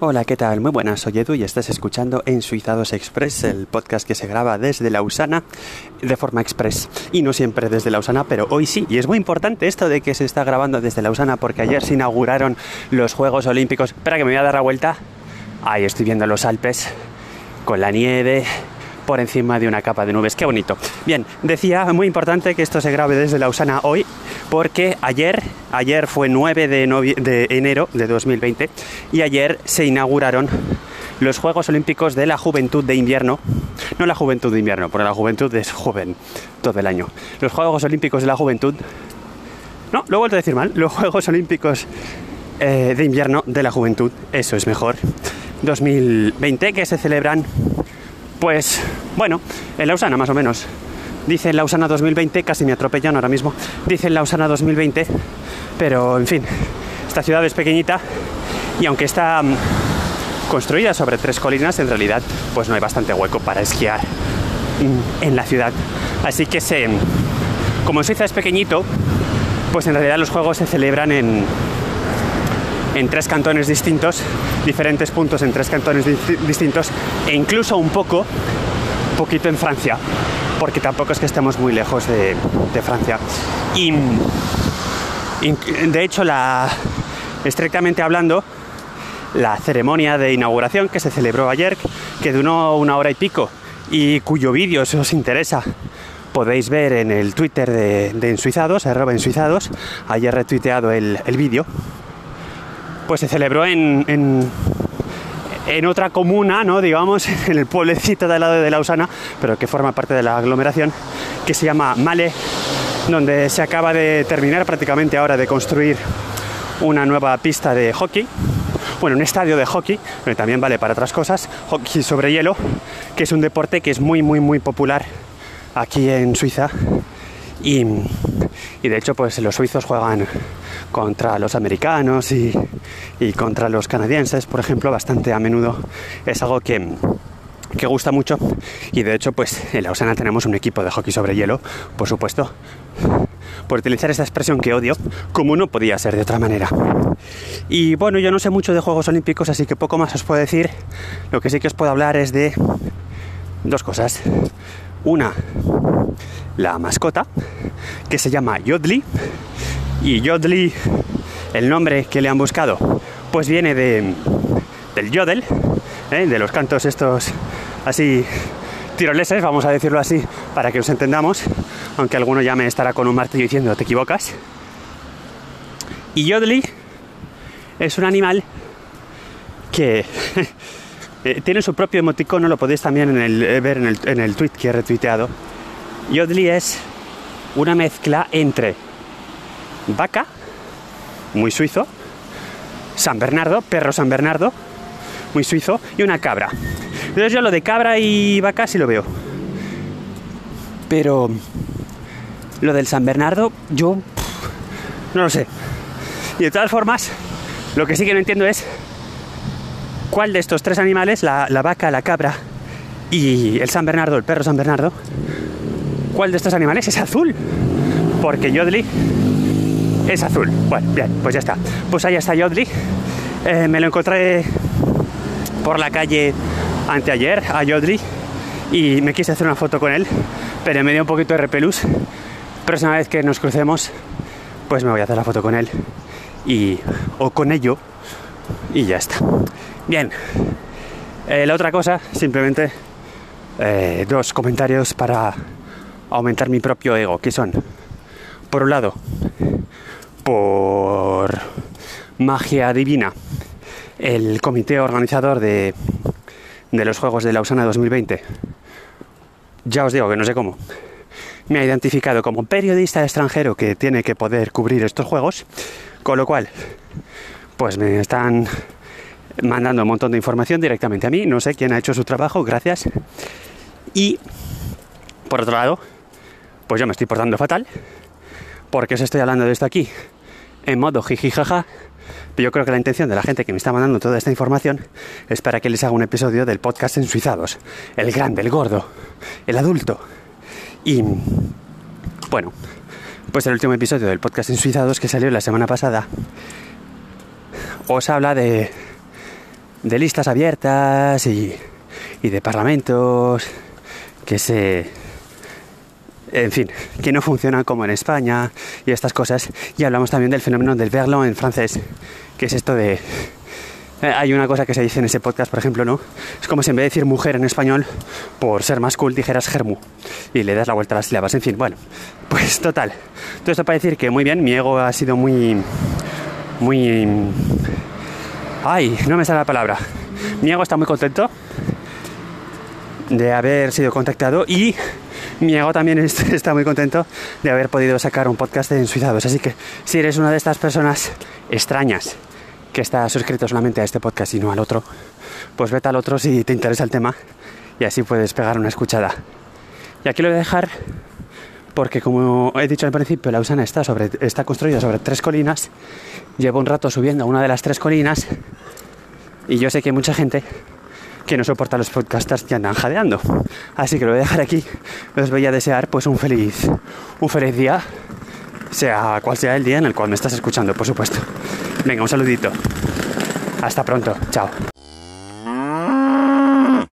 Hola, ¿qué tal? Muy buenas, soy Edu y estás escuchando en Suizados Express, el podcast que se graba desde Lausana de forma express. Y no siempre desde Lausana, pero hoy sí. Y es muy importante esto de que se está grabando desde Lausana porque ayer se inauguraron los Juegos Olímpicos. Espera que me voy a dar la vuelta. Ahí estoy viendo los Alpes con la nieve por encima de una capa de nubes. Qué bonito. Bien, decía, muy importante que esto se grabe desde Lausana hoy porque ayer, ayer fue 9 de, de enero de 2020 y ayer se inauguraron los Juegos Olímpicos de la Juventud de Invierno. No la Juventud de Invierno, porque la Juventud es joven todo el año. Los Juegos Olímpicos de la Juventud... No, lo he vuelto a decir mal. Los Juegos Olímpicos eh, de Invierno de la Juventud, eso es mejor. 2020 que se celebran pues bueno, en Lausana más o menos. Dice Lausana 2020, casi me atropellan ahora mismo. Dice Lausana 2020, pero en fin, esta ciudad es pequeñita y aunque está mm, construida sobre tres colinas, en realidad pues no hay bastante hueco para esquiar mm, en la ciudad. Así que se, como Suiza es pequeñito, pues en realidad los juegos se celebran en, en tres cantones distintos, diferentes puntos en tres cantones distintos e incluso un poco, poquito en Francia, porque tampoco es que estemos muy lejos de, Francia. Y, de hecho, la, estrictamente hablando, la ceremonia de inauguración que se celebró ayer, que duró una hora y pico y cuyo vídeo, si os interesa, podéis ver en el Twitter de, de Ensuizados, arroba Ensuizados, ayer retuiteado el, el vídeo, pues se celebró en, en, otra comuna, ¿no? digamos, en el pueblecito de lado de Lausana, pero que forma parte de la aglomeración, que se llama Male, donde se acaba de terminar prácticamente ahora de construir una nueva pista de hockey, bueno, un estadio de hockey, pero también vale para otras cosas, hockey sobre hielo, que es un deporte que es muy, muy, muy popular aquí en Suiza. Y, y de hecho pues los suizos juegan contra los americanos y, contra los canadienses, por ejemplo, bastante a menudo. Es algo que, que gusta mucho y de hecho pues en Lausana tenemos un equipo de hockey sobre hielo, por supuesto, por utilizar esta expresión que odio, como no podía ser de otra manera. Y bueno, yo no sé mucho de Juegos Olímpicos, así que poco más os puedo decir. Lo que sí que os puedo hablar es de dos cosas. Una, la mascota, que se llama Yodli, y Yodli, el nombre que le han buscado, pues viene de, del yodel, ¿eh? de los cantos estos así tiroleses, vamos a decirlo así, para que os entendamos, aunque alguno ya me estará con un martillo diciendo te equivocas. Y Yodli es un animal que eh, tiene su propio emoticono, lo podéis también eh, ver en el, en el tweet que he retuiteado. Yodli es una mezcla entre vaca, muy suizo, San Bernardo, perro San Bernardo, muy suizo, y una cabra. Entonces yo lo de cabra y vaca sí lo veo. Pero lo del San Bernardo, yo no lo sé. Y de todas formas, lo que sí que no entiendo es cuál de estos tres animales, la, la vaca, la cabra y el San Bernardo, el perro San Bernardo, cuál de estos animales es azul. Porque Yodli es azul. Bueno, bien, pues ya está. Pues ahí está Yodli. Eh, me lo encontré por la calle anteayer a Yodli y me quise hacer una foto con él, pero me dio un poquito de repelús. Próxima vez que nos crucemos, pues me voy a hacer la foto con él y o con ello y ya está. Bien. Eh, la otra cosa, simplemente eh, dos comentarios para aumentar mi propio ego, que son, por un lado, por magia divina, el comité organizador de, de los Juegos de Lausana 2020, ya os digo que no sé cómo, me ha identificado como periodista extranjero que tiene que poder cubrir estos juegos, con lo cual, pues me están mandando un montón de información directamente a mí, no sé quién ha hecho su trabajo, gracias. Y, por otro lado, pues yo me estoy portando fatal, porque os estoy hablando de esto aquí en modo jijijaja. Pero yo creo que la intención de la gente que me está mandando toda esta información es para que les haga un episodio del podcast en Suizados. El grande, el gordo, el adulto. Y bueno, pues el último episodio del podcast en Suizados que salió la semana pasada os habla de, de listas abiertas y, y de parlamentos que se en fin, que no funcionan como en España y estas cosas. Y hablamos también del fenómeno del verlo en francés, que es esto de... Eh, hay una cosa que se dice en ese podcast, por ejemplo, ¿no? Es como si en vez de decir mujer en español, por ser más cool, dijeras germu. Y le das la vuelta a las sílabas. En fin, bueno, pues total. Todo esto para decir que muy bien, mi ego ha sido muy... Muy... Ay, no me sale la palabra. Mi ego está muy contento de haber sido contactado y mi ego también está muy contento de haber podido sacar un podcast de Ensuizados. Así que si eres una de estas personas extrañas que está suscrito solamente a este podcast y no al otro, pues vete al otro si te interesa el tema y así puedes pegar una escuchada. Y aquí lo voy a dejar porque como he dicho al principio, la Usana está, sobre, está construida sobre tres colinas. Llevo un rato subiendo una de las tres colinas y yo sé que hay mucha gente que no soporta los podcasters que andan jadeando. Así que lo voy a dejar aquí. Os voy a desear pues un feliz, un feliz día, sea cual sea el día en el cual me estás escuchando, por supuesto. Venga, un saludito. Hasta pronto. Chao.